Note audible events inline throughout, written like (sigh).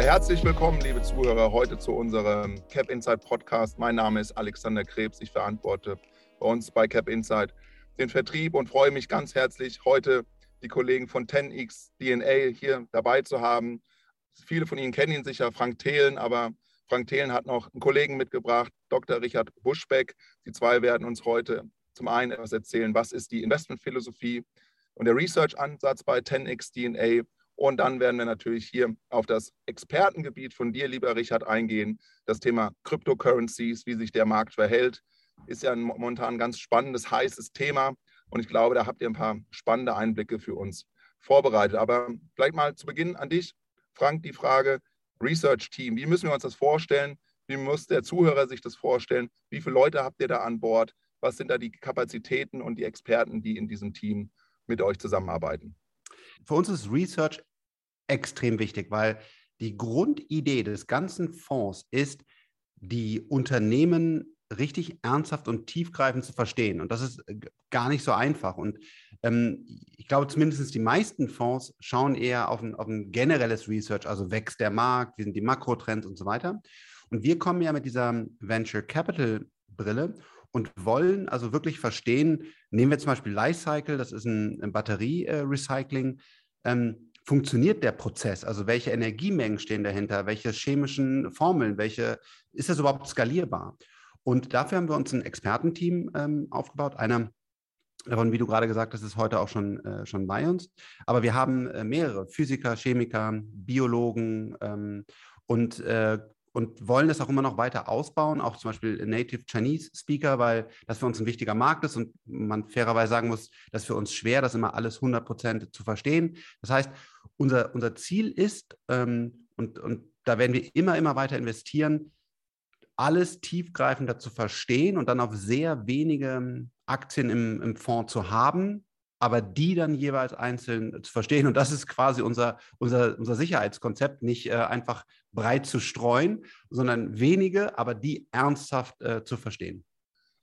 Herzlich willkommen, liebe Zuhörer, heute zu unserem Cap Insight Podcast. Mein Name ist Alexander Krebs. Ich verantworte bei uns bei Cap Insight den Vertrieb und freue mich ganz herzlich, heute die Kollegen von 10x DNA hier dabei zu haben. Viele von Ihnen kennen ihn sicher, Frank Thelen, aber Frank Thelen hat noch einen Kollegen mitgebracht, Dr. Richard Buschbeck. Die zwei werden uns heute zum einen etwas erzählen, was ist die Investmentphilosophie und der Research-Ansatz bei 10x DNA und dann werden wir natürlich hier auf das Expertengebiet von dir, lieber Richard, eingehen. Das Thema Cryptocurrencies, wie sich der Markt verhält, ist ja momentan ein ganz spannendes, heißes Thema. Und ich glaube, da habt ihr ein paar spannende Einblicke für uns vorbereitet. Aber vielleicht mal zu Beginn an dich, Frank, die Frage Research Team. Wie müssen wir uns das vorstellen? Wie muss der Zuhörer sich das vorstellen? Wie viele Leute habt ihr da an Bord? Was sind da die Kapazitäten und die Experten, die in diesem Team mit euch zusammenarbeiten? Für uns ist Research extrem wichtig, weil die Grundidee des ganzen Fonds ist, die Unternehmen richtig ernsthaft und tiefgreifend zu verstehen. Und das ist gar nicht so einfach. Und ähm, ich glaube, zumindest die meisten Fonds schauen eher auf ein, auf ein generelles Research, also wächst der Markt, wie sind die Makrotrends und so weiter. Und wir kommen ja mit dieser Venture Capital Brille und wollen also wirklich verstehen, nehmen wir zum Beispiel Lifecycle, das ist ein, ein Batterie-Recycling. Ähm, funktioniert der Prozess? Also welche Energiemengen stehen dahinter? Welche chemischen Formeln? Welche ist das überhaupt skalierbar? Und dafür haben wir uns ein Expertenteam ähm, aufgebaut. Einer davon, wie du gerade gesagt hast, ist heute auch schon, äh, schon bei uns. Aber wir haben äh, mehrere Physiker, Chemiker, Biologen ähm, und äh, und wollen das auch immer noch weiter ausbauen, auch zum Beispiel Native Chinese Speaker, weil das für uns ein wichtiger Markt ist und man fairerweise sagen muss, das ist für uns schwer, das immer alles 100 Prozent zu verstehen. Das heißt, unser, unser Ziel ist, ähm, und, und da werden wir immer, immer weiter investieren, alles tiefgreifender zu verstehen und dann auf sehr wenige Aktien im, im Fonds zu haben, aber die dann jeweils einzeln zu verstehen. Und das ist quasi unser, unser, unser Sicherheitskonzept, nicht äh, einfach breit zu streuen, sondern wenige, aber die ernsthaft äh, zu verstehen.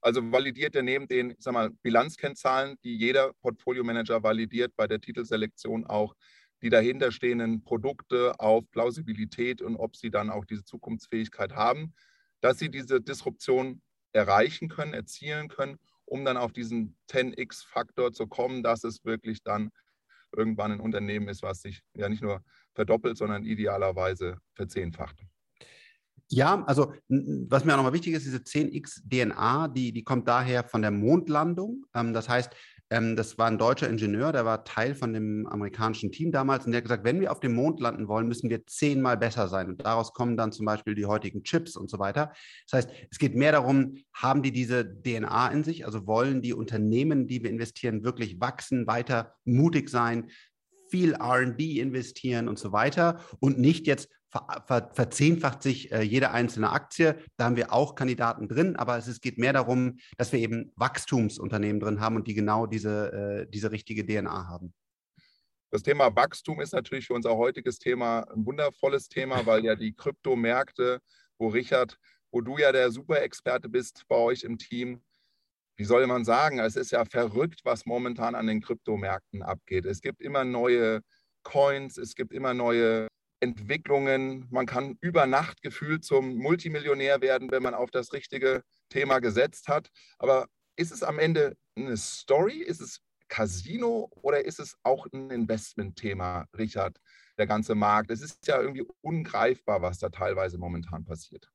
Also validiert er neben den ich sag mal, Bilanzkennzahlen, die jeder Portfolio-Manager validiert bei der Titelselektion auch die dahinterstehenden Produkte auf Plausibilität und ob sie dann auch diese Zukunftsfähigkeit haben, dass sie diese Disruption erreichen können, erzielen können um dann auf diesen 10x-Faktor zu kommen, dass es wirklich dann irgendwann ein Unternehmen ist, was sich ja nicht nur verdoppelt, sondern idealerweise verzehnfacht. Ja, also was mir auch nochmal wichtig ist, diese 10x DNA, die, die kommt daher von der Mondlandung. Ähm, das heißt, ähm, das war ein deutscher Ingenieur, der war Teil von dem amerikanischen Team damals und der hat gesagt, wenn wir auf dem Mond landen wollen, müssen wir zehnmal besser sein. Und daraus kommen dann zum Beispiel die heutigen Chips und so weiter. Das heißt, es geht mehr darum, haben die diese DNA in sich? Also wollen die Unternehmen, die wir investieren, wirklich wachsen, weiter mutig sein, viel RD investieren und so weiter und nicht jetzt ver, ver, verzehnfacht sich äh, jede einzelne Aktie. Da haben wir auch Kandidaten drin, aber es, es, geht mehr darum, dass wir eben Wachstumsunternehmen drin haben und die genau diese, äh, diese richtige DNA haben. Das Thema Wachstum ist natürlich für unser heutiges Thema ein wundervolles Thema, weil ja die Kryptomärkte, wo Richard, wo du ja der Superexperte bist bei euch im Team, wie soll man sagen, es ist ja verrückt, was momentan an den Kryptomärkten abgeht. Es gibt immer neue Coins, es gibt immer neue Entwicklungen. Man kann über Nacht gefühlt zum Multimillionär werden, wenn man auf das richtige Thema gesetzt hat. Aber ist es am Ende eine Story? Ist es Casino oder ist es auch ein Investmentthema, Richard, der ganze Markt? Es ist ja irgendwie ungreifbar, was da teilweise momentan passiert.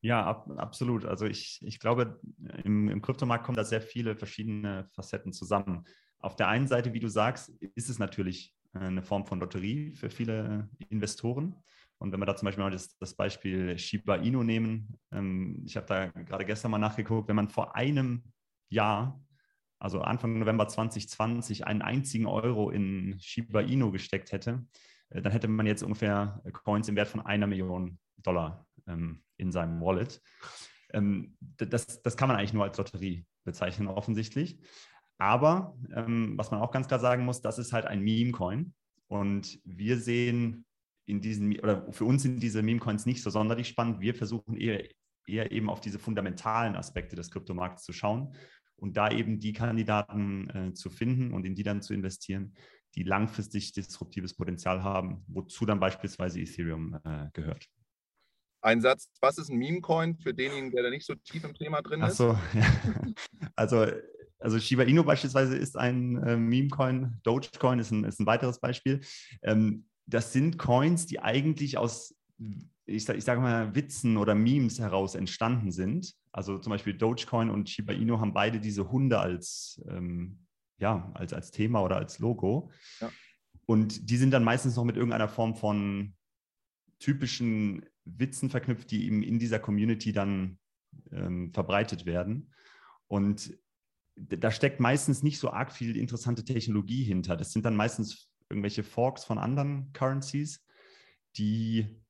Ja, ab, absolut. Also ich, ich glaube, im, im Kryptomarkt kommen da sehr viele verschiedene Facetten zusammen. Auf der einen Seite, wie du sagst, ist es natürlich äh, eine Form von Lotterie für viele Investoren. Und wenn wir da zum Beispiel mal das, das Beispiel Shiba Inu nehmen, ähm, ich habe da gerade gestern mal nachgeguckt, wenn man vor einem Jahr, also Anfang November 2020, einen einzigen Euro in Shiba Inu gesteckt hätte, äh, dann hätte man jetzt ungefähr Coins im Wert von einer Million Dollar ähm, in seinem Wallet. Ähm, das, das kann man eigentlich nur als Lotterie bezeichnen, offensichtlich. Aber ähm, was man auch ganz klar sagen muss, das ist halt ein Meme-Coin. Und wir sehen in diesen, oder für uns sind diese Meme-Coins nicht so sonderlich spannend. Wir versuchen eher, eher eben auf diese fundamentalen Aspekte des Kryptomarkts zu schauen und da eben die Kandidaten äh, zu finden und in die dann zu investieren, die langfristig disruptives Potenzial haben, wozu dann beispielsweise Ethereum äh, gehört. Ein Satz, was ist ein Meme-Coin für denjenigen, der da nicht so tief im Thema drin ist? Ach so, (laughs) ja. also, also Shiba Inu beispielsweise ist ein äh, Meme-Coin, Dogecoin ist ein, ist ein weiteres Beispiel. Ähm, das sind Coins, die eigentlich aus, ich, ich sage mal, Witzen oder Memes heraus entstanden sind. Also zum Beispiel Dogecoin und Shiba Inu haben beide diese Hunde als, ähm, ja, als, als Thema oder als Logo. Ja. Und die sind dann meistens noch mit irgendeiner Form von typischen Witzen verknüpft, die eben in dieser Community dann ähm, verbreitet werden. Und da steckt meistens nicht so arg viel interessante Technologie hinter. Das sind dann meistens irgendwelche Forks von anderen Currencies, die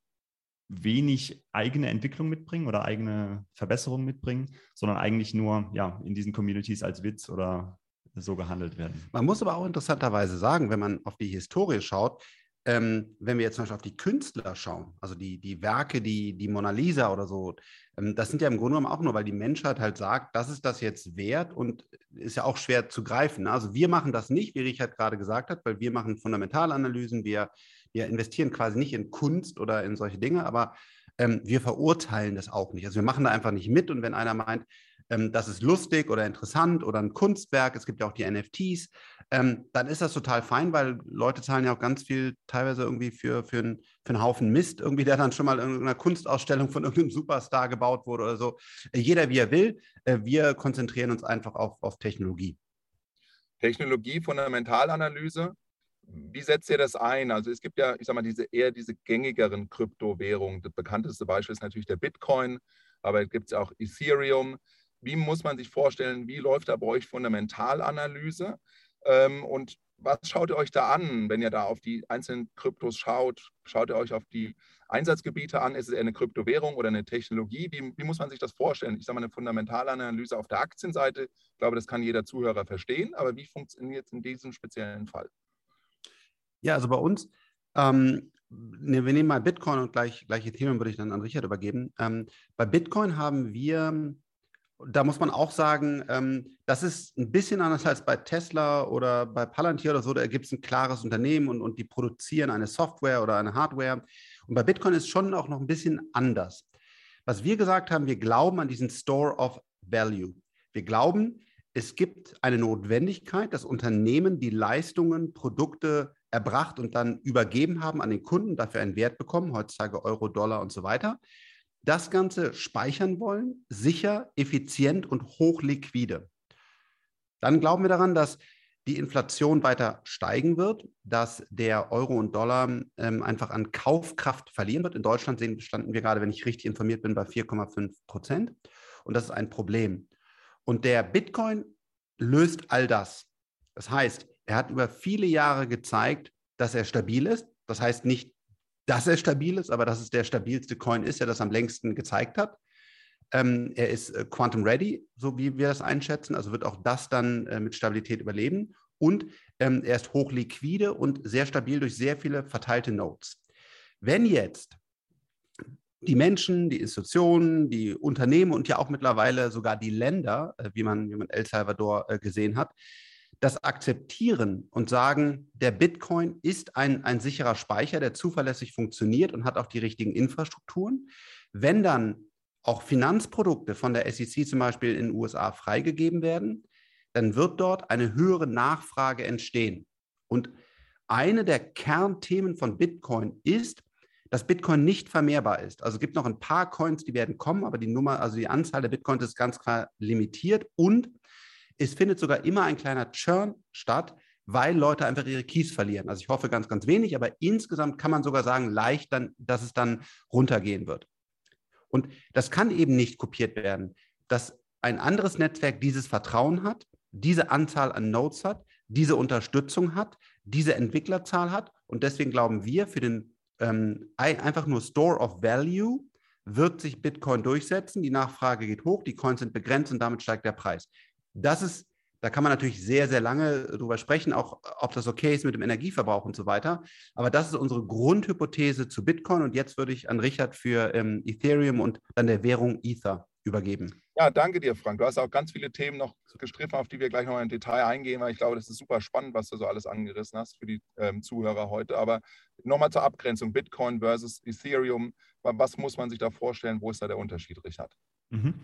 wenig eigene Entwicklung mitbringen oder eigene Verbesserungen mitbringen, sondern eigentlich nur ja, in diesen Communities als Witz oder so gehandelt werden. Man muss aber auch interessanterweise sagen, wenn man auf die Historie schaut, ähm, wenn wir jetzt zum Beispiel auf die Künstler schauen, also die, die Werke, die, die Mona Lisa oder so, ähm, das sind ja im Grunde genommen auch nur, weil die Menschheit halt sagt, das ist das jetzt wert und ist ja auch schwer zu greifen. Ne? Also wir machen das nicht, wie Richard gerade gesagt hat, weil wir machen Fundamentalanalysen, wir, wir investieren quasi nicht in Kunst oder in solche Dinge, aber ähm, wir verurteilen das auch nicht. Also wir machen da einfach nicht mit und wenn einer meint, ähm, das ist lustig oder interessant oder ein Kunstwerk, es gibt ja auch die NFTs, ähm, dann ist das total fein, weil Leute zahlen ja auch ganz viel teilweise irgendwie für, für, ein, für einen Haufen Mist, irgendwie, der dann schon mal in einer Kunstausstellung von (laughs) irgendeinem Superstar gebaut wurde oder so. Äh, jeder wie er will. Äh, wir konzentrieren uns einfach auf, auf Technologie. Technologie, Fundamentalanalyse. Wie setzt ihr das ein? Also es gibt ja, ich sag mal, diese eher diese gängigeren Kryptowährungen. Das bekannteste Beispiel ist natürlich der Bitcoin, aber es gibt auch Ethereum. Wie muss man sich vorstellen, wie läuft da bei euch Fundamentalanalyse? Ähm, und was schaut ihr euch da an, wenn ihr da auf die einzelnen Kryptos schaut? Schaut ihr euch auf die Einsatzgebiete an? Ist es eher eine Kryptowährung oder eine Technologie? Wie, wie muss man sich das vorstellen? Ich sage mal, eine Fundamentalanalyse auf der Aktienseite, ich glaube, das kann jeder Zuhörer verstehen, aber wie funktioniert es in diesem speziellen Fall? Ja, also bei uns, ähm, ne, wir nehmen mal Bitcoin und gleich, gleich Ethereum würde ich dann an Richard übergeben. Ähm, bei Bitcoin haben wir da muss man auch sagen, ähm, das ist ein bisschen anders als bei Tesla oder bei Palantir oder so. Da gibt es ein klares Unternehmen und, und die produzieren eine Software oder eine Hardware. Und bei Bitcoin ist schon auch noch ein bisschen anders. Was wir gesagt haben, wir glauben an diesen Store of Value. Wir glauben, es gibt eine Notwendigkeit, dass Unternehmen die Leistungen, Produkte erbracht und dann übergeben haben an den Kunden, dafür einen Wert bekommen, heutzutage Euro, Dollar und so weiter das Ganze speichern wollen, sicher, effizient und hochliquide. Dann glauben wir daran, dass die Inflation weiter steigen wird, dass der Euro und Dollar ähm, einfach an Kaufkraft verlieren wird. In Deutschland sehen, standen wir gerade, wenn ich richtig informiert bin, bei 4,5 Prozent. Und das ist ein Problem. Und der Bitcoin löst all das. Das heißt, er hat über viele Jahre gezeigt, dass er stabil ist. Das heißt nicht dass er stabil ist, aber dass es der stabilste Coin ist, der das am längsten gezeigt hat. Ähm, er ist äh, Quantum Ready, so wie wir das einschätzen, also wird auch das dann äh, mit Stabilität überleben. Und ähm, er ist hochliquide und sehr stabil durch sehr viele verteilte Nodes. Wenn jetzt die Menschen, die Institutionen, die Unternehmen und ja auch mittlerweile sogar die Länder, äh, wie, man, wie man El Salvador äh, gesehen hat, das akzeptieren und sagen, der Bitcoin ist ein, ein sicherer Speicher, der zuverlässig funktioniert und hat auch die richtigen Infrastrukturen. Wenn dann auch Finanzprodukte von der SEC zum Beispiel in den USA freigegeben werden, dann wird dort eine höhere Nachfrage entstehen. Und eine der Kernthemen von Bitcoin ist, dass Bitcoin nicht vermehrbar ist. Also es gibt noch ein paar Coins, die werden kommen, aber die Nummer, also die Anzahl der Bitcoins ist ganz klar limitiert und es findet sogar immer ein kleiner Churn statt, weil Leute einfach ihre Keys verlieren. Also ich hoffe ganz, ganz wenig, aber insgesamt kann man sogar sagen, leicht dann, dass es dann runtergehen wird. Und das kann eben nicht kopiert werden, dass ein anderes Netzwerk dieses Vertrauen hat, diese Anzahl an Nodes hat, diese Unterstützung hat, diese Entwicklerzahl hat. Und deswegen glauben wir, für den ähm, einfach nur Store of Value wird sich Bitcoin durchsetzen. Die Nachfrage geht hoch, die Coins sind begrenzt und damit steigt der Preis. Das ist, da kann man natürlich sehr, sehr lange drüber sprechen, auch ob das okay ist mit dem Energieverbrauch und so weiter. Aber das ist unsere Grundhypothese zu Bitcoin. Und jetzt würde ich an Richard für ähm, Ethereum und dann der Währung Ether übergeben. Ja, danke dir, Frank. Du hast auch ganz viele Themen noch gestriffen, auf die wir gleich noch im Detail eingehen, weil ich glaube, das ist super spannend, was du so alles angerissen hast für die ähm, Zuhörer heute. Aber nochmal zur Abgrenzung: Bitcoin versus Ethereum. Was muss man sich da vorstellen? Wo ist da der Unterschied, Richard? Mhm.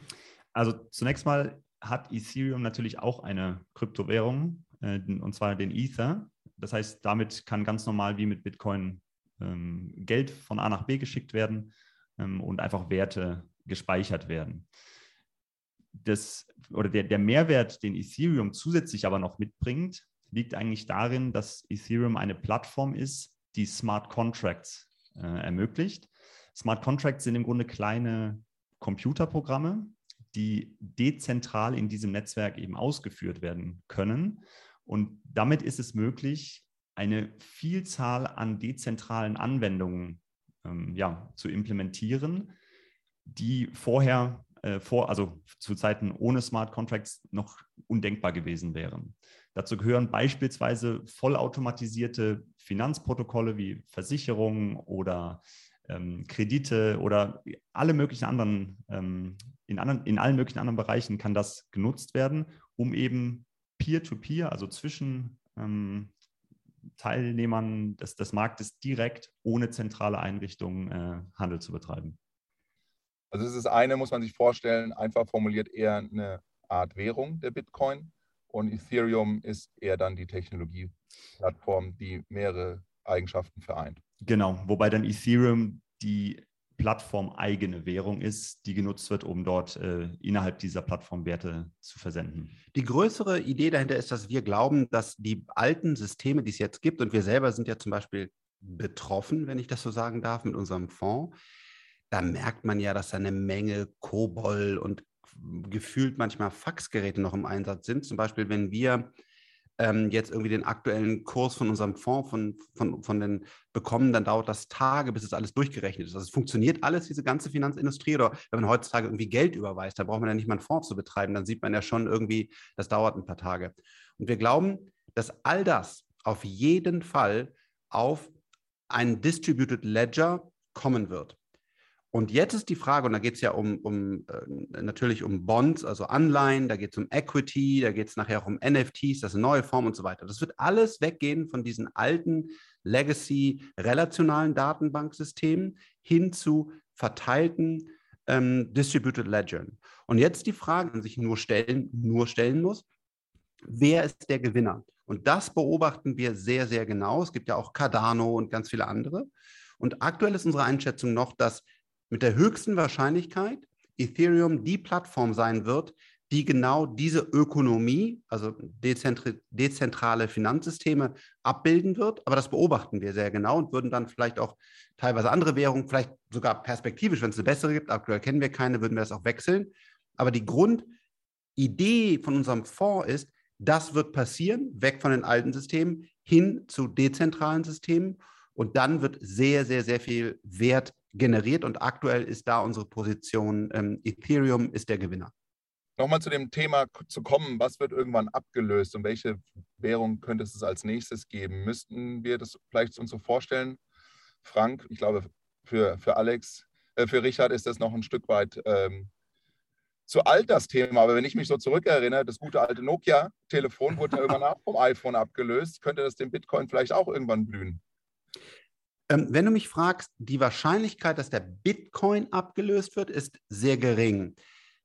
Also zunächst mal hat Ethereum natürlich auch eine Kryptowährung, äh, und zwar den Ether. Das heißt, damit kann ganz normal wie mit Bitcoin ähm, Geld von A nach B geschickt werden ähm, und einfach Werte gespeichert werden. Das, oder der, der Mehrwert, den Ethereum zusätzlich aber noch mitbringt, liegt eigentlich darin, dass Ethereum eine Plattform ist, die Smart Contracts äh, ermöglicht. Smart Contracts sind im Grunde kleine Computerprogramme, die dezentral in diesem Netzwerk eben ausgeführt werden können. Und damit ist es möglich, eine Vielzahl an dezentralen Anwendungen ähm, ja, zu implementieren, die vorher, äh, vor, also zu Zeiten ohne Smart Contracts noch undenkbar gewesen wären. Dazu gehören beispielsweise vollautomatisierte Finanzprotokolle wie Versicherungen oder ähm, Kredite oder alle möglichen anderen, ähm, in anderen, in allen möglichen anderen Bereichen kann das genutzt werden, um eben Peer-to-Peer, -peer, also zwischen ähm, Teilnehmern des, des Marktes direkt ohne zentrale Einrichtungen äh, Handel zu betreiben. Also es ist eine, muss man sich vorstellen, einfach formuliert eher eine Art Währung der Bitcoin und Ethereum ist eher dann die Technologieplattform, die mehrere Eigenschaften vereint. Genau, wobei dann Ethereum die plattformeigene Währung ist, die genutzt wird, um dort äh, innerhalb dieser Plattform Werte zu versenden. Die größere Idee dahinter ist, dass wir glauben, dass die alten Systeme, die es jetzt gibt, und wir selber sind ja zum Beispiel betroffen, wenn ich das so sagen darf, mit unserem Fonds, da merkt man ja, dass da eine Menge Kobol und gefühlt manchmal Faxgeräte noch im Einsatz sind. Zum Beispiel, wenn wir ähm, jetzt irgendwie den aktuellen Kurs von unserem Fonds von, von, von den bekommen, dann dauert das Tage, bis es alles durchgerechnet ist. Also es funktioniert alles, diese ganze Finanzindustrie. Oder wenn man heutzutage irgendwie Geld überweist, dann braucht man ja nicht mal einen Fonds zu betreiben. Dann sieht man ja schon irgendwie, das dauert ein paar Tage. Und wir glauben, dass all das auf jeden Fall auf einen Distributed Ledger kommen wird. Und jetzt ist die Frage, und da geht es ja um, um äh, natürlich um Bonds, also Anleihen, da geht es um Equity, da geht es nachher auch um NFTs, das ist eine neue Form und so weiter. Das wird alles weggehen von diesen alten Legacy relationalen Datenbanksystemen hin zu verteilten ähm, Distributed Ledgern. Und jetzt die Frage, die man sich nur stellen, nur stellen muss, wer ist der Gewinner? Und das beobachten wir sehr, sehr genau. Es gibt ja auch Cardano und ganz viele andere. Und aktuell ist unsere Einschätzung noch, dass mit der höchsten Wahrscheinlichkeit Ethereum die Plattform sein wird, die genau diese Ökonomie, also dezentrale Finanzsysteme, abbilden wird. Aber das beobachten wir sehr genau und würden dann vielleicht auch teilweise andere Währungen, vielleicht sogar perspektivisch, wenn es eine bessere gibt, aktuell kennen wir keine, würden wir das auch wechseln. Aber die Grundidee von unserem Fonds ist, das wird passieren, weg von den alten Systemen hin zu dezentralen Systemen. Und dann wird sehr, sehr, sehr viel Wert generiert und aktuell ist da unsere Position, ähm, Ethereum ist der Gewinner. Nochmal zu dem Thema zu kommen, was wird irgendwann abgelöst und welche Währung könnte es als nächstes geben? Müssten wir das vielleicht uns so vorstellen? Frank, ich glaube, für, für Alex, äh, für Richard ist das noch ein Stück weit ähm, zu alt das Thema, aber wenn ich mich so zurückerinnere, das gute alte Nokia-Telefon wurde ja irgendwann auch vom iPhone abgelöst, könnte das dem Bitcoin vielleicht auch irgendwann blühen? Ähm, wenn du mich fragst, die Wahrscheinlichkeit, dass der Bitcoin abgelöst wird, ist sehr gering.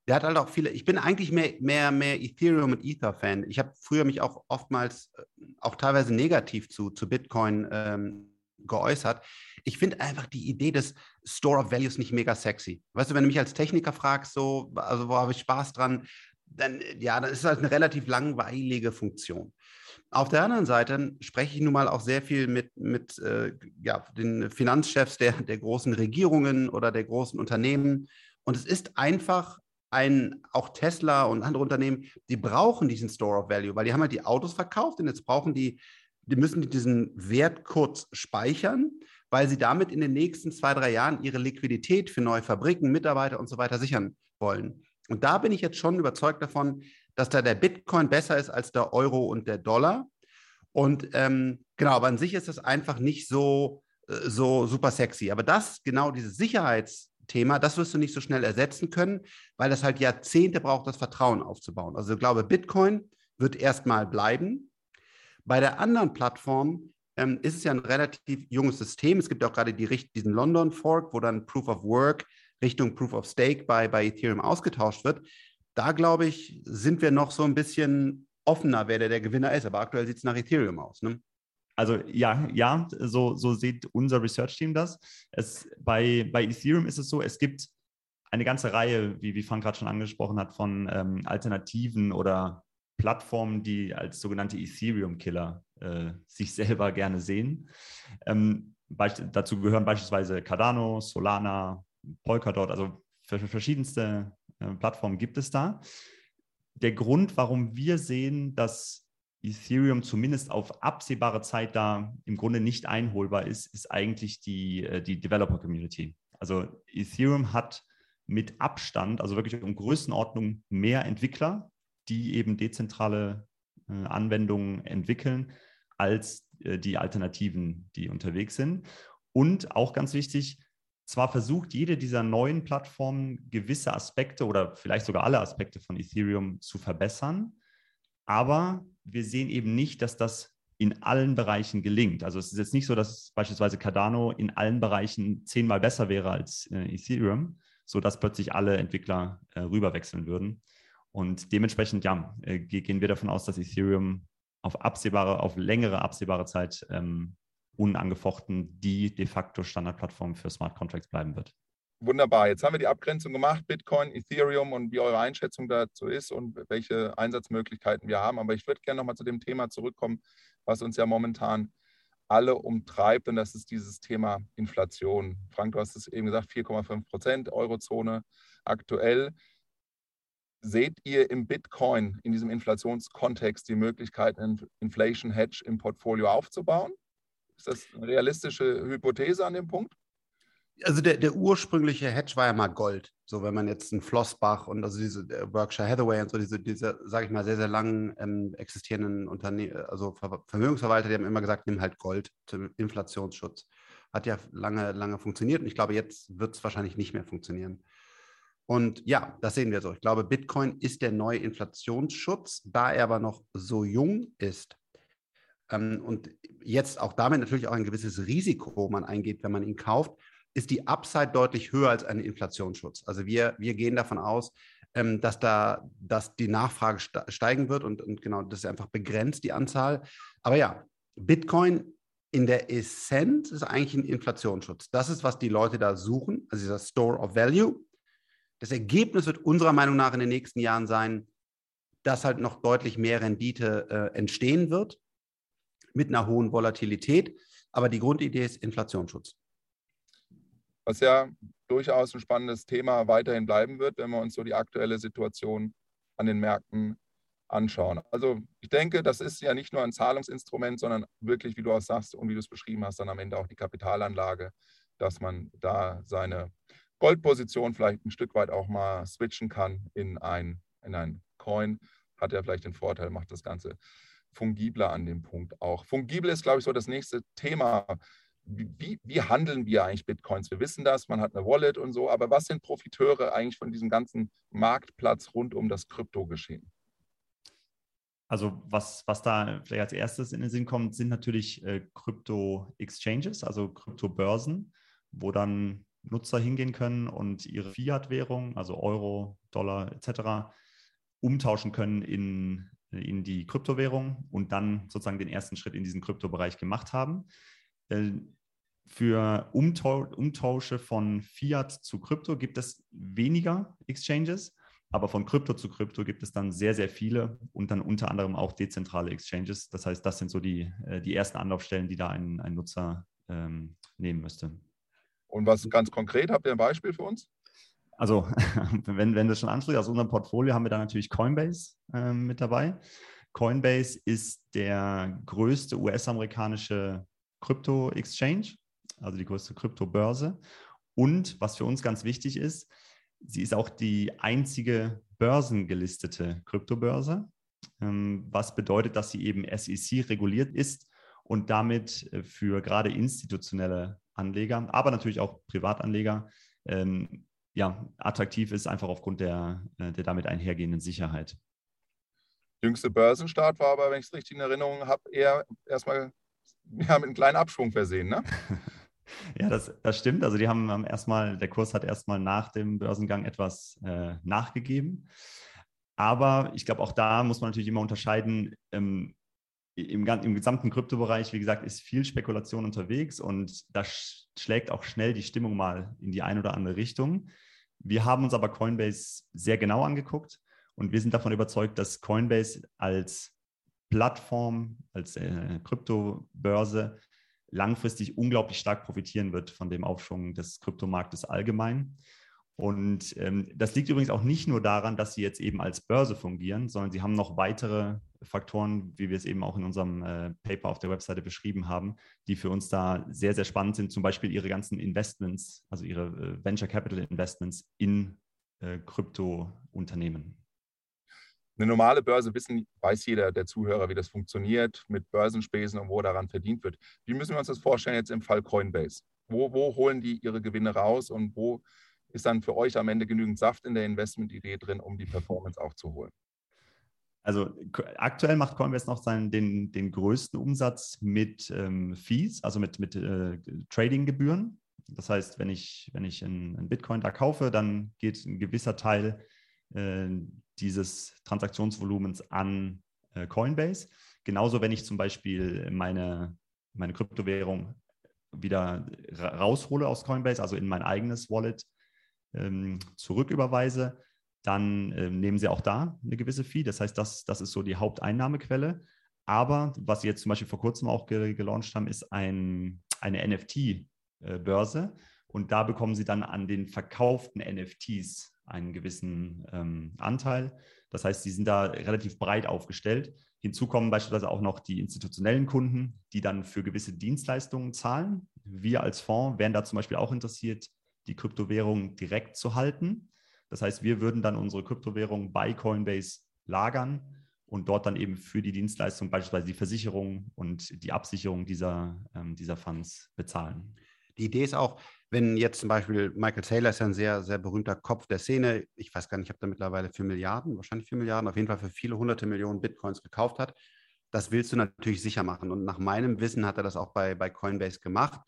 Der hat halt auch viele, ich bin eigentlich mehr, mehr, mehr Ethereum und Ether-Fan. Ich habe früher mich auch oftmals, äh, auch teilweise negativ zu, zu Bitcoin ähm, geäußert. Ich finde einfach die Idee des Store of Values nicht mega sexy. Weißt du, wenn du mich als Techniker fragst, so, also wo habe ich Spaß dran, dann, ja, dann ist halt eine relativ langweilige Funktion. Auf der anderen Seite spreche ich nun mal auch sehr viel mit, mit äh, ja, den Finanzchefs der, der großen Regierungen oder der großen Unternehmen. Und es ist einfach ein, auch Tesla und andere Unternehmen, die brauchen diesen Store of Value, weil die haben halt die Autos verkauft und jetzt brauchen die, die müssen diesen Wert kurz speichern, weil sie damit in den nächsten zwei, drei Jahren ihre Liquidität für neue Fabriken, Mitarbeiter und so weiter sichern wollen. Und da bin ich jetzt schon überzeugt davon, dass da der Bitcoin besser ist als der Euro und der Dollar. Und ähm, genau, aber an sich ist das einfach nicht so, äh, so super sexy. Aber das, genau dieses Sicherheits- Thema, das wirst du nicht so schnell ersetzen können, weil das halt Jahrzehnte braucht, das Vertrauen aufzubauen. Also ich glaube, Bitcoin wird erstmal bleiben. Bei der anderen Plattform ähm, ist es ja ein relativ junges System. Es gibt auch gerade die, diesen London Fork, wo dann Proof of Work Richtung Proof of Stake bei, bei Ethereum ausgetauscht wird. Da glaube ich, sind wir noch so ein bisschen offener, wer der, der Gewinner ist. Aber aktuell sieht es nach Ethereum aus. Ne? Also ja, ja, so, so sieht unser Research-Team das. Es, bei, bei Ethereum ist es so, es gibt eine ganze Reihe, wie, wie Frank gerade schon angesprochen hat, von ähm, Alternativen oder Plattformen, die als sogenannte Ethereum-Killer äh, sich selber gerne sehen. Ähm, dazu gehören beispielsweise Cardano, Solana, Polkadot, also verschiedenste Plattformen gibt es da. Der Grund, warum wir sehen, dass Ethereum zumindest auf absehbare Zeit da im Grunde nicht einholbar ist, ist eigentlich die, äh, die Developer-Community. Also Ethereum hat mit Abstand, also wirklich um Größenordnung, mehr Entwickler, die eben dezentrale äh, Anwendungen entwickeln, als äh, die Alternativen, die unterwegs sind. Und auch ganz wichtig, zwar versucht jede dieser neuen Plattformen gewisse Aspekte oder vielleicht sogar alle Aspekte von Ethereum zu verbessern, aber wir sehen eben nicht, dass das in allen Bereichen gelingt. Also es ist jetzt nicht so, dass beispielsweise Cardano in allen Bereichen zehnmal besser wäre als äh, Ethereum, sodass plötzlich alle Entwickler äh, rüberwechseln würden. Und dementsprechend, ja, äh, gehen wir davon aus, dass Ethereum auf absehbare, auf längere absehbare Zeit ähm, unangefochten die de facto Standardplattform für Smart Contracts bleiben wird. Wunderbar. Jetzt haben wir die Abgrenzung gemacht, Bitcoin, Ethereum und wie eure Einschätzung dazu ist und welche Einsatzmöglichkeiten wir haben. Aber ich würde gerne nochmal zu dem Thema zurückkommen, was uns ja momentan alle umtreibt. Und das ist dieses Thema Inflation. Frank, du hast es eben gesagt, 4,5 Prozent Eurozone aktuell. Seht ihr im Bitcoin, in diesem Inflationskontext, die Möglichkeit, einen Inflation Hedge im Portfolio aufzubauen? Ist das eine realistische Hypothese an dem Punkt? also der, der ursprüngliche Hedge war ja mal Gold. So, wenn man jetzt einen Flossbach und also diese Berkshire Hathaway und so, diese, diese sage ich mal, sehr, sehr langen ähm, existierenden Unternehmen, also Ver Vermögensverwalter, die haben immer gesagt, nimm halt Gold zum Inflationsschutz. Hat ja lange, lange funktioniert und ich glaube, jetzt wird es wahrscheinlich nicht mehr funktionieren. Und ja, das sehen wir so. Ich glaube, Bitcoin ist der neue Inflationsschutz, da er aber noch so jung ist und jetzt auch damit natürlich auch ein gewisses Risiko man eingeht, wenn man ihn kauft, ist die Upside deutlich höher als ein Inflationsschutz. Also wir, wir gehen davon aus, ähm, dass da dass die Nachfrage steigen wird und, und genau, das ist einfach begrenzt, die Anzahl. Aber ja, Bitcoin in der Essenz ist eigentlich ein Inflationsschutz. Das ist, was die Leute da suchen, also dieser Store of Value. Das Ergebnis wird unserer Meinung nach in den nächsten Jahren sein, dass halt noch deutlich mehr Rendite äh, entstehen wird mit einer hohen Volatilität. Aber die Grundidee ist Inflationsschutz was ja durchaus ein spannendes Thema weiterhin bleiben wird, wenn wir uns so die aktuelle Situation an den Märkten anschauen. Also ich denke, das ist ja nicht nur ein Zahlungsinstrument, sondern wirklich, wie du auch sagst und wie du es beschrieben hast, dann am Ende auch die Kapitalanlage, dass man da seine Goldposition vielleicht ein Stück weit auch mal switchen kann in ein, in ein Coin. Hat ja vielleicht den Vorteil, macht das Ganze fungibler an dem Punkt auch. Fungibel ist, glaube ich, so das nächste Thema, wie, wie, handeln wir eigentlich Bitcoins? Wir wissen das, man hat eine Wallet und so, aber was sind Profiteure eigentlich von diesem ganzen Marktplatz rund um das Kryptogeschehen? Also was, was da vielleicht als erstes in den Sinn kommt, sind natürlich äh, Krypto-Exchanges, also Kryptobörsen, wo dann Nutzer hingehen können und ihre Fiat-Währung, also Euro, Dollar etc., umtauschen können in, in die Kryptowährung und dann sozusagen den ersten Schritt in diesen Kryptobereich gemacht haben. Äh, für Umtausche von Fiat zu Krypto gibt es weniger Exchanges, aber von Krypto zu Krypto gibt es dann sehr, sehr viele und dann unter anderem auch dezentrale Exchanges. Das heißt, das sind so die, äh, die ersten Anlaufstellen, die da ein, ein Nutzer ähm, nehmen müsste. Und was ganz konkret, habt ihr ein Beispiel für uns? Also, (laughs) wenn, wenn das schon anspricht, aus unserem Portfolio haben wir da natürlich Coinbase äh, mit dabei. Coinbase ist der größte US-amerikanische Krypto-Exchange, also die größte Kryptobörse. Und was für uns ganz wichtig ist, sie ist auch die einzige börsengelistete Kryptobörse, ähm, was bedeutet, dass sie eben SEC reguliert ist und damit äh, für gerade institutionelle Anleger, aber natürlich auch Privatanleger ähm, ja, attraktiv ist, einfach aufgrund der, äh, der damit einhergehenden Sicherheit. Jüngste Börsenstart war aber, wenn ich es richtig in Erinnerung habe, eher erstmal ja, mit einem kleinen Abschwung versehen, ne? (laughs) Ja, das, das stimmt. Also die haben erstmal, der Kurs hat erstmal nach dem Börsengang etwas äh, nachgegeben. Aber ich glaube, auch da muss man natürlich immer unterscheiden. Ähm, im, im, gesamten Kryptobereich, wie gesagt, ist viel Spekulation unterwegs und da schlägt auch schnell die Stimmung mal in die eine oder andere Richtung. Wir haben uns aber Coinbase sehr genau angeguckt und wir sind davon überzeugt, dass Coinbase als Plattform, als äh, Kryptobörse langfristig unglaublich stark profitieren wird von dem Aufschwung des Kryptomarktes allgemein. Und ähm, das liegt übrigens auch nicht nur daran, dass sie jetzt eben als Börse fungieren, sondern sie haben noch weitere Faktoren, wie wir es eben auch in unserem äh, Paper auf der Webseite beschrieben haben, die für uns da sehr, sehr spannend sind. Zum Beispiel ihre ganzen Investments, also ihre äh, Venture Capital Investments in äh, Kryptounternehmen. Eine normale Börse wissen, weiß jeder der Zuhörer, wie das funktioniert mit Börsenspesen und wo daran verdient wird. Wie müssen wir uns das vorstellen jetzt im Fall Coinbase? Wo, wo holen die ihre Gewinne raus und wo ist dann für euch am Ende genügend Saft in der Investmentidee drin, um die Performance auch zu holen? Also aktuell macht Coinbase noch seinen, den, den größten Umsatz mit ähm, Fees, also mit, mit äh, Trading-Gebühren. Das heißt, wenn ich, wenn ich einen Bitcoin da kaufe, dann geht ein gewisser Teil äh, dieses Transaktionsvolumens an äh, Coinbase. Genauso, wenn ich zum Beispiel meine, meine Kryptowährung wieder raushole aus Coinbase, also in mein eigenes Wallet ähm, zurücküberweise, dann äh, nehmen sie auch da eine gewisse Fee. Das heißt, das, das ist so die Haupteinnahmequelle. Aber was sie jetzt zum Beispiel vor kurzem auch ge gelauncht haben, ist ein, eine NFT-Börse. Äh, Und da bekommen sie dann an den verkauften NFTs einen gewissen ähm, Anteil. Das heißt, sie sind da relativ breit aufgestellt. Hinzu kommen beispielsweise auch noch die institutionellen Kunden, die dann für gewisse Dienstleistungen zahlen. Wir als Fonds wären da zum Beispiel auch interessiert, die Kryptowährung direkt zu halten. Das heißt, wir würden dann unsere Kryptowährung bei Coinbase lagern und dort dann eben für die Dienstleistung, beispielsweise die Versicherung und die Absicherung dieser, ähm, dieser Funds bezahlen. Die Idee ist auch, wenn jetzt zum Beispiel Michael Taylor ist ja ein sehr, sehr berühmter Kopf der Szene, ich weiß gar nicht, ich habe da mittlerweile für Milliarden, wahrscheinlich für Milliarden, auf jeden Fall für viele hunderte Millionen Bitcoins gekauft hat. Das willst du natürlich sicher machen. Und nach meinem Wissen hat er das auch bei, bei Coinbase gemacht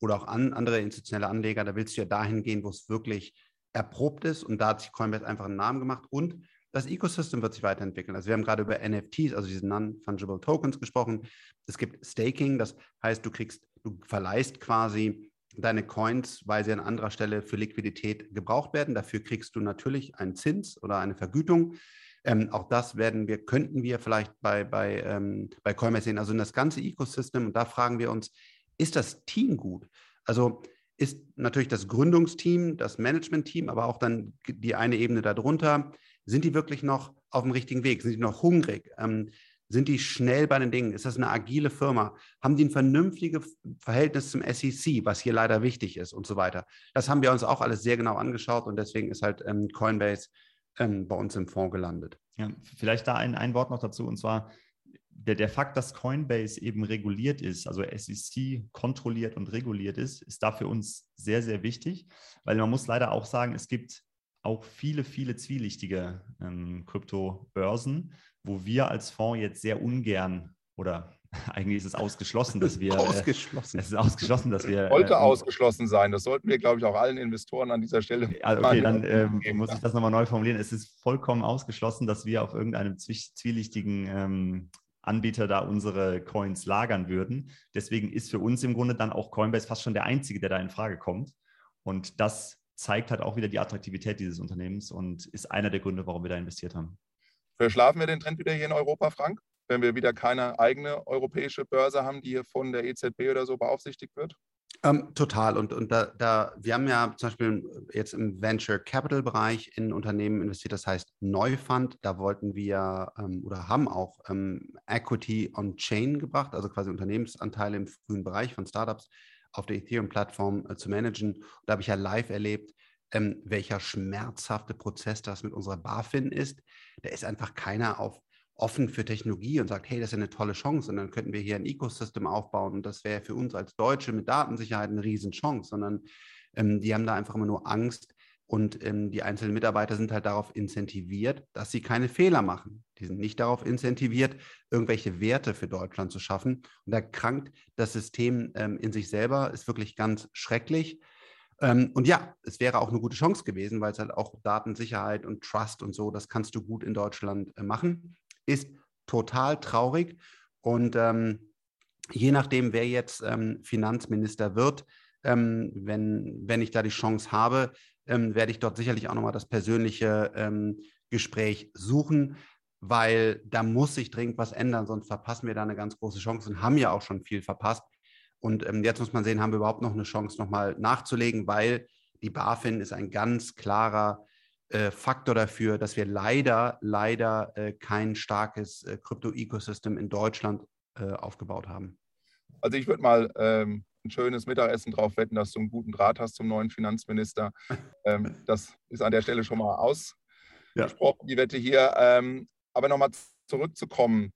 oder auch an, andere institutionelle Anleger. Da willst du ja dahin gehen, wo es wirklich erprobt ist. Und da hat sich Coinbase einfach einen Namen gemacht. Und das Ecosystem wird sich weiterentwickeln. Also wir haben gerade über NFTs, also diese Non-Fungible Tokens gesprochen. Es gibt Staking, das heißt, du kriegst, du verleihst quasi deine Coins, weil sie an anderer Stelle für Liquidität gebraucht werden. Dafür kriegst du natürlich einen Zins oder eine Vergütung. Ähm, auch das werden wir, könnten wir vielleicht bei, bei, ähm, bei Coinbase sehen. Also in das ganze Ecosystem. Und da fragen wir uns, ist das Team gut? Also ist natürlich das Gründungsteam, das Managementteam, aber auch dann die eine Ebene darunter, sind die wirklich noch auf dem richtigen Weg? Sind die noch hungrig? Ähm, sind die schnell bei den Dingen? Ist das eine agile Firma? Haben die ein vernünftiges Verhältnis zum SEC, was hier leider wichtig ist und so weiter? Das haben wir uns auch alles sehr genau angeschaut und deswegen ist halt ähm, Coinbase ähm, bei uns im Fonds gelandet. Ja, vielleicht da ein, ein Wort noch dazu und zwar der, der Fakt, dass Coinbase eben reguliert ist, also SEC kontrolliert und reguliert ist, ist da für uns sehr, sehr wichtig, weil man muss leider auch sagen, es gibt auch viele, viele zwielichtige ähm, Kryptobörsen, wo wir als Fonds jetzt sehr ungern oder (laughs) eigentlich ist es ausgeschlossen, dass wir. ausgeschlossen. Äh, es ist ausgeschlossen, dass wir. Sollte äh, ausgeschlossen sein. Das sollten wir, glaube ich, auch allen Investoren an dieser Stelle. Also okay, dann äh, muss ich das nochmal neu formulieren. Es ist vollkommen ausgeschlossen, dass wir auf irgendeinem zwielichtigen ähm, Anbieter da unsere Coins lagern würden. Deswegen ist für uns im Grunde dann auch Coinbase fast schon der einzige, der da in Frage kommt. Und das zeigt halt auch wieder die Attraktivität dieses Unternehmens und ist einer der Gründe, warum wir da investiert haben. Verschlafen wir den Trend wieder hier in Europa, Frank? Wenn wir wieder keine eigene europäische Börse haben, die hier von der EZB oder so beaufsichtigt wird? Ähm, total. Und, und da, da, wir haben ja zum Beispiel jetzt im Venture Capital Bereich in Unternehmen investiert, das heißt Neufund. Da wollten wir ähm, oder haben auch ähm, Equity on Chain gebracht, also quasi Unternehmensanteile im frühen Bereich von Startups auf der Ethereum-Plattform äh, zu managen. da habe ich ja live erlebt, ähm, welcher schmerzhafte Prozess das mit unserer BaFin ist. Da ist einfach keiner auf offen für Technologie und sagt, hey, das ist eine tolle Chance und dann könnten wir hier ein Ecosystem aufbauen und das wäre für uns als Deutsche mit Datensicherheit eine Riesenchance, sondern Ähm, die haben da einfach immer nur Angst, und ähm, die einzelnen Mitarbeiter sind halt darauf incentiviert, dass sie keine Fehler machen. Die sind nicht darauf incentiviert, irgendwelche Werte für Deutschland zu schaffen. Und da krankt das System ähm, in sich selber, ist wirklich ganz schrecklich. Ähm, und ja, es wäre auch eine gute Chance gewesen, weil es halt auch Datensicherheit und Trust und so, das kannst du gut in Deutschland äh, machen. Ist total traurig. Und ähm, je nachdem, wer jetzt ähm, Finanzminister wird, ähm, wenn, wenn ich da die Chance habe, ähm, werde ich dort sicherlich auch nochmal das persönliche ähm, Gespräch suchen, weil da muss sich dringend was ändern, sonst verpassen wir da eine ganz große Chance und haben ja auch schon viel verpasst. Und ähm, jetzt muss man sehen, haben wir überhaupt noch eine Chance, nochmal nachzulegen, weil die BaFin ist ein ganz klarer äh, Faktor dafür, dass wir leider, leider äh, kein starkes äh, Krypto-Ecosystem in Deutschland äh, aufgebaut haben. Also ich würde mal ähm, ein schönes Mittagessen drauf wetten, dass du einen guten Draht hast zum neuen Finanzminister. Ähm, (laughs) das ist an der Stelle schon mal ausgesprochen, ja. die Wette hier. Ähm, aber nochmal zurückzukommen.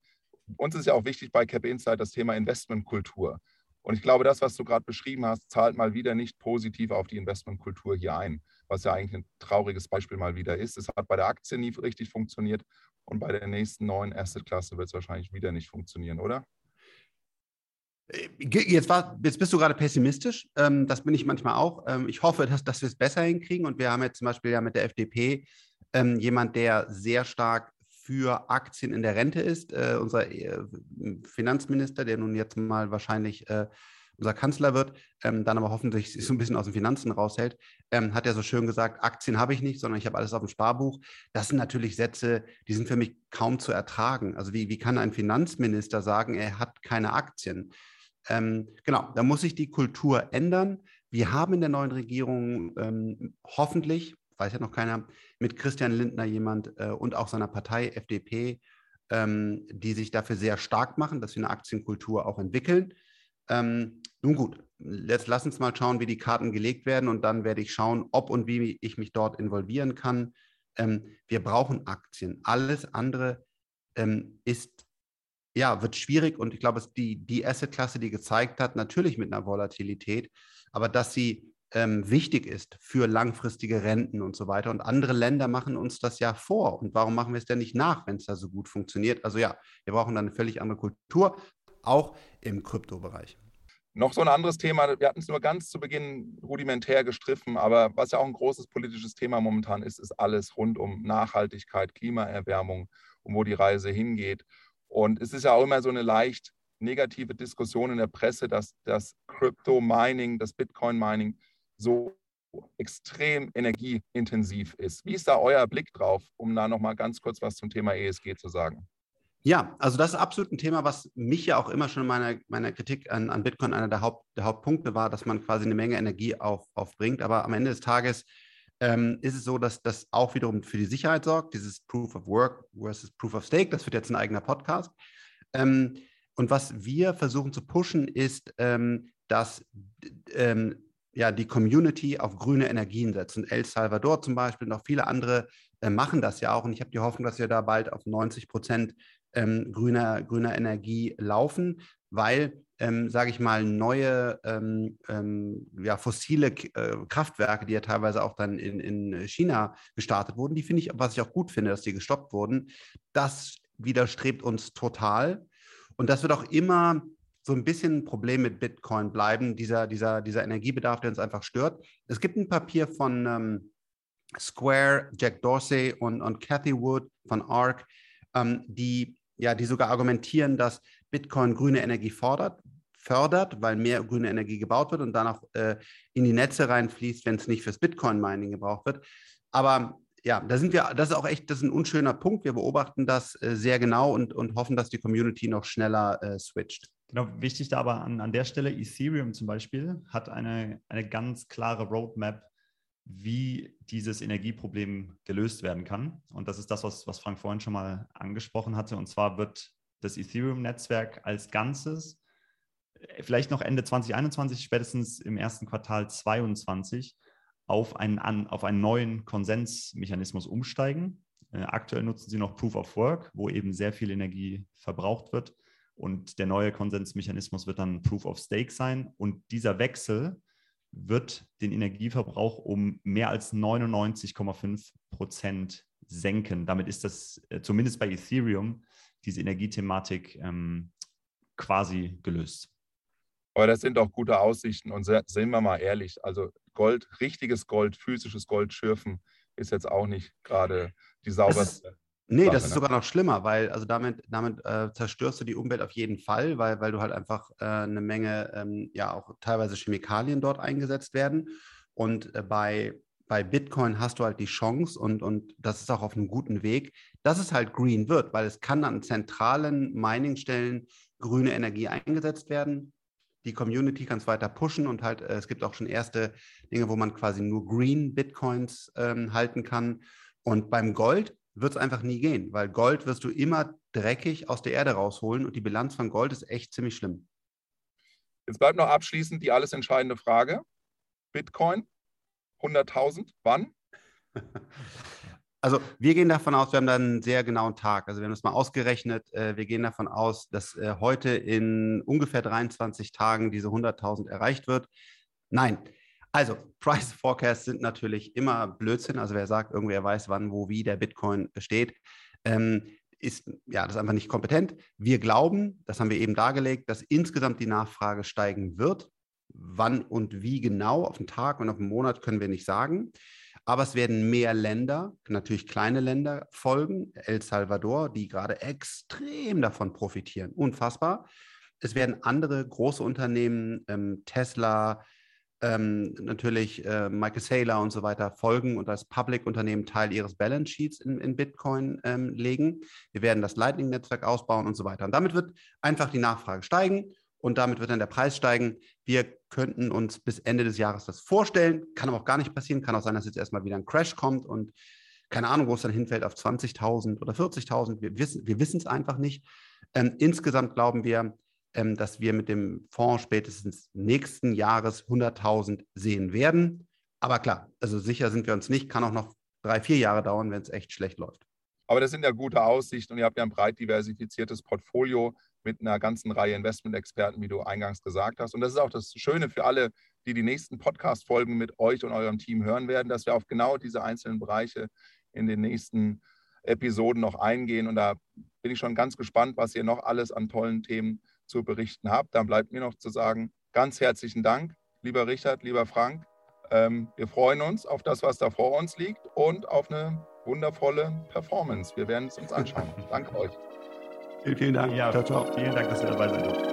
Uns ist ja auch wichtig bei Cap Insight das Thema Investmentkultur. Und ich glaube, das, was du gerade beschrieben hast, zahlt mal wieder nicht positiv auf die Investmentkultur hier ein, was ja eigentlich ein trauriges Beispiel mal wieder ist. Es hat bei der Aktie nie richtig funktioniert und bei der nächsten neuen Asset-Klasse wird es wahrscheinlich wieder nicht funktionieren, oder? Äh, jetzt, war, jetzt bist du gerade pessimistisch. Ähm, das bin ich manchmal auch. Ähm, ich hoffe, dass, dass wir es besser hinkriegen. Und wir haben jetzt zum Beispiel ja mit der FDP ähm, jemand, der sehr stark für Aktien in der Rente ist. Äh, unser äh, Finanzminister, der nun jetzt mal wahrscheinlich äh, unser Kanzler wird, ähm, dann aber hoffentlich sich so ein bisschen aus den Finanzen raushält, ähm, hat er so schön gesagt, Aktien habe ich nicht, sondern ich habe alles auf dem Sparbuch. Das sind natürlich Sätze, die sind für mich kaum zu ertragen. Also wie, wie kann ein Finanzminister sagen, er hat keine Aktien? Ähm, genau, da muss sich die Kultur ändern. Wir haben in der neuen Regierung ähm, hoffentlich, weiß ja noch keiner, mit Christian Lindner jemand äh, und auch seiner Partei FDP, ähm, die sich dafür sehr stark machen, dass wir eine Aktienkultur auch entwickeln. Ähm, nun gut, jetzt lass uns mal schauen, wie die Karten gelegt werden und dann werde ich schauen, ob und wie ich mich dort involvieren kann. Ähm, wir brauchen Aktien. Alles andere ähm, ist ja, wird schwierig und ich glaube, es ist die, Asset-Klasse, die gezeigt hat, natürlich mit einer Volatilität, aber dass sie ähm, wichtig ist für langfristige Renten und so weiter. Und andere Länder machen uns das ja vor. Und warum machen wir es denn nicht nach, wenn es da so gut funktioniert? Also ja, wir brauchen dann eine völlig andere Kultur, auch im Kryptobereich. Noch so ein anderes Thema, wir hatten es nur ganz zu Beginn rudimentär gestriffen, aber was ja auch ein großes politisches Thema momentan ist, ist alles rund um Nachhaltigkeit, Klimaerwärmung und wo die Reise hingeht. Und es ist ja auch immer so eine leicht negative Diskussion in der Presse, dass das Crypto-Mining, das Bitcoin-Mining so extrem energieintensiv ist. Wie ist da euer Blick drauf, um da nochmal ganz kurz was zum Thema ESG zu sagen? Ja, also das ist absolut ein Thema, was mich ja auch immer schon in meiner, meiner Kritik an, an Bitcoin einer der, Haupt, der Hauptpunkte war, dass man quasi eine Menge Energie auf, aufbringt. Aber am Ende des Tages ähm, ist es so, dass das auch wiederum für die Sicherheit sorgt, dieses Proof of Work versus Proof of Stake. Das wird jetzt ein eigener Podcast. Ähm, und was wir versuchen zu pushen, ist, ähm, dass ähm, ja, die Community auf grüne Energien setzt. Und El Salvador zum Beispiel und auch viele andere äh, machen das ja auch. Und ich habe die Hoffnung, dass wir da bald auf 90 Prozent ähm, grüner, grüner Energie laufen, weil ähm, sage ich mal, neue ähm, ähm, ja, fossile äh, Kraftwerke, die ja teilweise auch dann in, in China gestartet wurden, die finde ich, was ich auch gut finde, dass die gestoppt wurden, das widerstrebt uns total. Und das wird auch immer so ein bisschen ein Problem mit Bitcoin bleiben, dieser, dieser, dieser Energiebedarf, der uns einfach stört. Es gibt ein Papier von ähm, Square, Jack Dorsey und, und Cathy Wood von ARC, ähm, die ja, die sogar argumentieren, dass Bitcoin grüne Energie fordert, fördert, weil mehr grüne Energie gebaut wird und dann auch äh, in die Netze reinfließt, wenn es nicht fürs Bitcoin-Mining gebraucht wird. Aber ja, da sind wir, das ist auch echt, das ist ein unschöner Punkt. Wir beobachten das äh, sehr genau und, und hoffen, dass die Community noch schneller äh, switcht. Genau, wichtig da aber an, an der Stelle, Ethereum zum Beispiel hat eine, eine ganz klare Roadmap, wie dieses Energieproblem gelöst werden kann. Und das ist das, was, was Frank vorhin schon mal angesprochen hatte. Und zwar wird das Ethereum-Netzwerk als Ganzes äh, vielleicht noch Ende 2021, spätestens im ersten Quartal 2022 auf einen, auf einen neuen Konsensmechanismus umsteigen. Äh, aktuell nutzen sie noch Proof of Work, wo eben sehr viel Energie verbraucht wird. Und der neue Konsensmechanismus wird dann Proof of Stake sein. Und dieser Wechsel wird den Energieverbrauch um mehr als 99,5 Prozent senken. Damit ist das äh, zumindest bei Ethereum diese Energiethematik ähm, quasi gelöst. Aber das sind auch gute Aussichten und sehen wir mal ehrlich, also Gold, richtiges Gold, physisches Gold schürfen ist jetzt auch nicht gerade die sauberste. Nee, das ist sogar noch schlimmer, weil also damit, damit äh, zerstörst du die Umwelt auf jeden Fall, weil, weil du halt einfach äh, eine Menge, ähm, ja auch teilweise Chemikalien dort eingesetzt werden. Und äh, bei, bei Bitcoin hast du halt die Chance und, und das ist auch auf einem guten Weg, dass es halt green wird, weil es kann an zentralen Mining-Stellen grüne Energie eingesetzt werden. Die Community kann es weiter pushen und halt, äh, es gibt auch schon erste Dinge, wo man quasi nur Green Bitcoins ähm, halten kann. Und beim Gold wird es einfach nie gehen, weil Gold wirst du immer dreckig aus der Erde rausholen und die Bilanz von Gold ist echt ziemlich schlimm. Jetzt bleibt noch abschließend die alles entscheidende Frage. Bitcoin, 100.000, wann? (laughs) Also wir gehen davon aus, wir haben da einen sehr genauen Tag. Also wir haben das mal ausgerechnet. Äh, wir gehen davon aus, dass äh, heute in ungefähr 23 Tagen diese 100.000 erreicht wird. Nein, also, Price Forecasts sind natürlich immer Blödsinn. Also, wer sagt, irgendwer weiß, wann, wo, wie der Bitcoin steht, ähm, ist ja das ist einfach nicht kompetent. Wir glauben, das haben wir eben dargelegt, dass insgesamt die Nachfrage steigen wird. Wann und wie genau auf den Tag und auf den Monat können wir nicht sagen. Aber es werden mehr Länder, natürlich kleine Länder folgen. El Salvador, die gerade extrem davon profitieren. Unfassbar. Es werden andere große Unternehmen, ähm, Tesla, ähm, natürlich äh, Michael Saylor und so weiter folgen und als Public-Unternehmen Teil ihres Balance Sheets in, in Bitcoin ähm, legen. Wir werden das Lightning-Netzwerk ausbauen und so weiter. Und damit wird einfach die Nachfrage steigen und damit wird dann der Preis steigen. Wir könnten uns bis Ende des Jahres das vorstellen. Kann aber auch gar nicht passieren. Kann auch sein, dass jetzt erstmal wieder ein Crash kommt und keine Ahnung, wo es dann hinfällt, auf 20.000 oder 40.000. Wir wissen wir es einfach nicht. Ähm, insgesamt glauben wir, ähm, dass wir mit dem Fonds spätestens nächsten Jahres 100.000 sehen werden. Aber klar, also sicher sind wir uns nicht, kann auch noch drei, vier Jahre dauern, wenn es echt schlecht läuft. Aber das sind ja gute Aussichten und ihr habt ja ein breit diversifiziertes Portfolio mit einer ganzen Reihe Investmentexperten, wie du eingangs gesagt hast. Und das ist auch das Schöne für alle, die die nächsten Podcast-Folgen mit euch und eurem Team hören werden, dass wir auf genau diese einzelnen Bereiche in den nächsten Episoden noch eingehen. Und da bin ich schon ganz gespannt, was ihr noch alles an tollen Themen zu berichten habt. Dann bleibt mir noch zu sagen, ganz herzlichen Dank, lieber Richard, lieber Frank. Ähm, wir freuen uns auf das, was da vor uns liegt und auf eine wundervolle Performance. Wir werden es uns anschauen. (laughs) Danke euch. Vielen, vielen Dank. Ja, ciao, ciao. Vielen Dank, dass ihr dabei seid.